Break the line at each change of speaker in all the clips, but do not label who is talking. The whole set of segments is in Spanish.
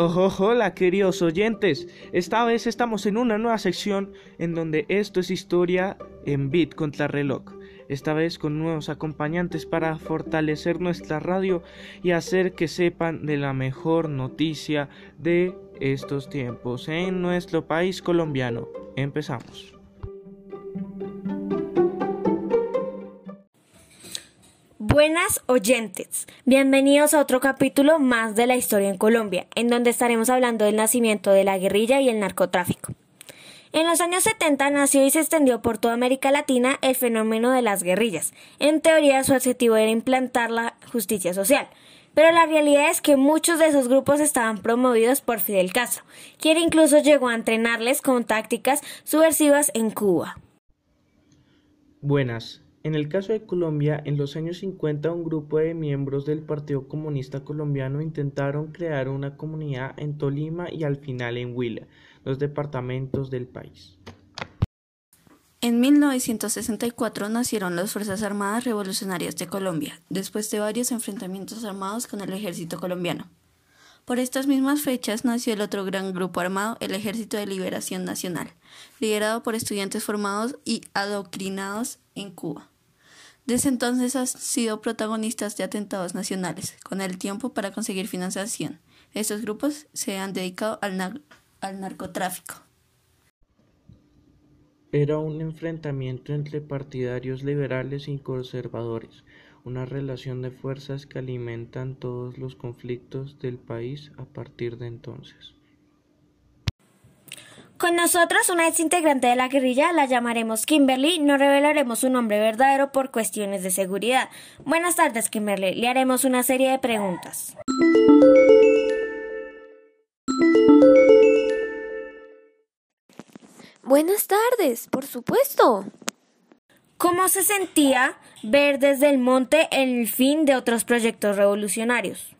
Oh, hola queridos oyentes, esta vez estamos en una nueva sección en donde esto es historia en bit contra reloj, esta vez con nuevos acompañantes para fortalecer nuestra radio y hacer que sepan de la mejor noticia de estos tiempos en nuestro país colombiano. Empezamos.
Buenas oyentes, bienvenidos a otro capítulo más de la historia en Colombia, en donde estaremos hablando del nacimiento de la guerrilla y el narcotráfico. En los años 70 nació y se extendió por toda América Latina el fenómeno de las guerrillas. En teoría su objetivo era implantar la justicia social, pero la realidad es que muchos de esos grupos estaban promovidos por Fidel Castro, quien incluso llegó a entrenarles con tácticas subversivas en Cuba.
Buenas, en el caso de Colombia, en los años 50 un grupo de miembros del Partido Comunista Colombiano intentaron crear una comunidad en Tolima y al final en Huila, los departamentos del país.
En 1964 nacieron las Fuerzas Armadas Revolucionarias de Colombia, después de varios enfrentamientos armados con el ejército colombiano. Por estas mismas fechas nació el otro gran grupo armado, el Ejército de Liberación Nacional, liderado por estudiantes formados y adoctrinados en Cuba. Desde entonces han sido protagonistas de atentados nacionales, con el tiempo para conseguir financiación. Estos grupos se han dedicado al, narcotráfico.
Era un enfrentamiento entre partidarios liberales y conservadores, una relación de fuerzas que alimentan todos los conflictos del país a partir de entonces.
Con nosotros, una ex integrante de la guerrilla, la llamaremos Kimberly, no revelaremos su nombre verdadero por cuestiones de seguridad. Buenas tardes, Kimberly, le haremos una serie de preguntas.
Buenas tardes, por supuesto.
¿Cómo se sentía ver desde el monte el fin de otros proyectos revolucionarios?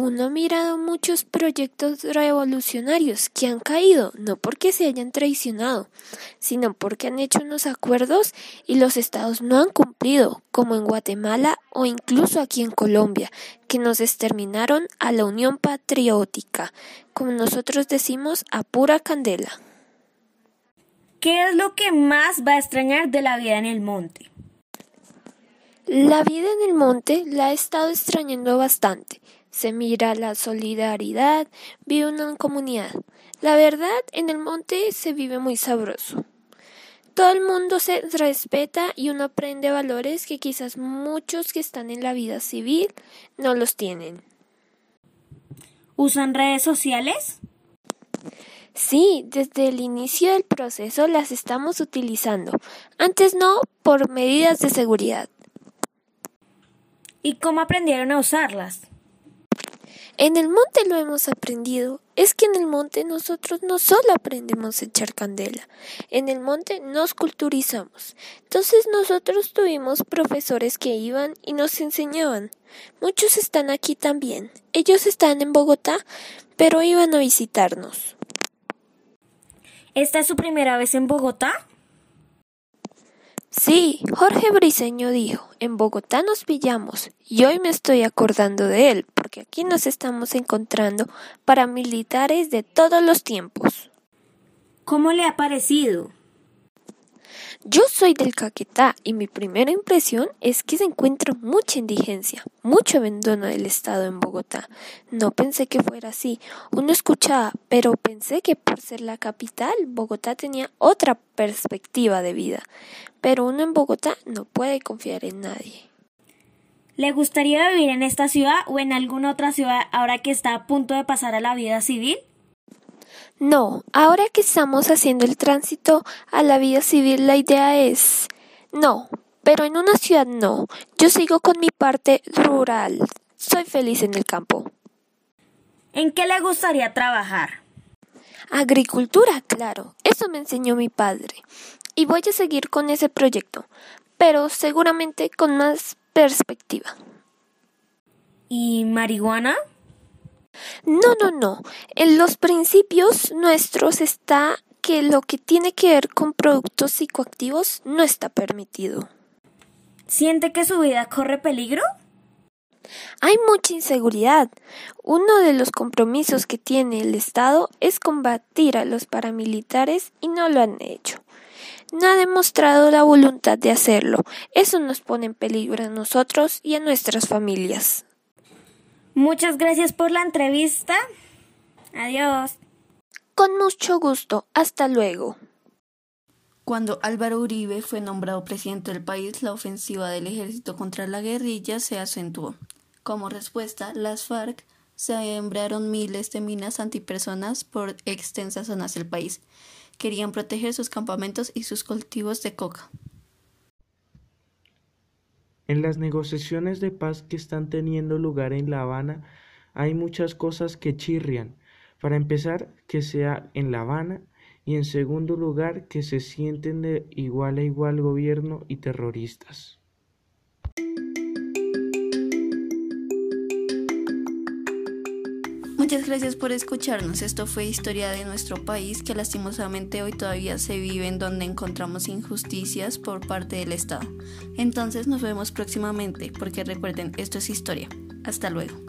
Uno ha mirado muchos proyectos revolucionarios que han caído, no porque se hayan traicionado, sino porque han hecho unos acuerdos y los estados no han cumplido, como en Guatemala o incluso aquí en Colombia, que nos exterminaron a la Unión Patriótica, como nosotros decimos, a pura candela.
¿Qué es lo que más va a extrañar de la vida en el monte?
La vida en el monte la he estado extrañando bastante se mira la solidaridad, vive una comunidad. La verdad, en el monte se vive muy sabroso. Todo el mundo se respeta y uno aprende valores que quizás muchos que están en la vida civil no los tienen.
¿Usan redes sociales?
Sí, desde el inicio del proceso las estamos utilizando. Antes no, por medidas de seguridad.
¿Y cómo aprendieron a usarlas?
En el monte lo hemos aprendido. Es que en el monte nosotros no solo aprendemos a echar candela, en el monte nos culturizamos. Entonces nosotros tuvimos profesores que iban y nos enseñaban. Muchos están aquí también. Ellos están en Bogotá, pero iban a visitarnos.
¿Esta es su primera vez en Bogotá?
Sí, Jorge Briceño dijo, en Bogotá nos pillamos, y hoy me estoy acordando de él, porque aquí nos estamos encontrando paramilitares de todos los tiempos.
¿Cómo le ha parecido?
Yo soy del Caquetá y mi primera impresión es que se encuentra mucha indigencia, mucho abandono del Estado en Bogotá. No pensé que fuera así. Uno escuchaba, pero pensé que por ser la capital, Bogotá tenía otra perspectiva de vida. Pero uno en Bogotá no puede confiar en nadie.
¿Le gustaría vivir en esta ciudad o en alguna otra ciudad ahora que está a punto de pasar a la vida civil?
No, ahora que estamos haciendo el tránsito a la vida civil, la idea es no, pero en una ciudad no. Yo sigo con mi parte rural. Soy feliz en el campo.
¿En qué le gustaría trabajar?
Agricultura, claro. Eso me enseñó mi padre. Y voy a seguir con ese proyecto, pero seguramente con más perspectiva.
¿Y marihuana?
No, no, no. En los principios nuestros está que lo que tiene que ver con productos psicoactivos no está permitido.
¿Siente que su vida corre peligro?
Hay mucha inseguridad. Uno de los compromisos que tiene el Estado es combatir a los paramilitares y no lo han hecho. No ha demostrado la voluntad de hacerlo. Eso nos pone en peligro a nosotros y a nuestras familias.
Muchas gracias por la entrevista. Adiós.
Con mucho gusto. Hasta luego.
Cuando Álvaro Uribe fue nombrado presidente del país, la ofensiva del ejército contra la guerrilla se acentuó. Como respuesta, las FARC sembraron miles de minas antipersonas por extensas zonas del país. Querían proteger sus campamentos y sus cultivos de coca.
En las negociaciones de paz que están teniendo lugar en La Habana hay muchas cosas que chirrian. Para empezar, que sea en La Habana y en segundo lugar que se sienten de igual a igual gobierno y terroristas.
Muchas gracias por escucharnos. Esto fue Historia de nuestro país que lastimosamente hoy todavía se vive en donde encontramos injusticias por parte del Estado. Entonces nos vemos próximamente porque recuerden, esto es historia. Hasta luego.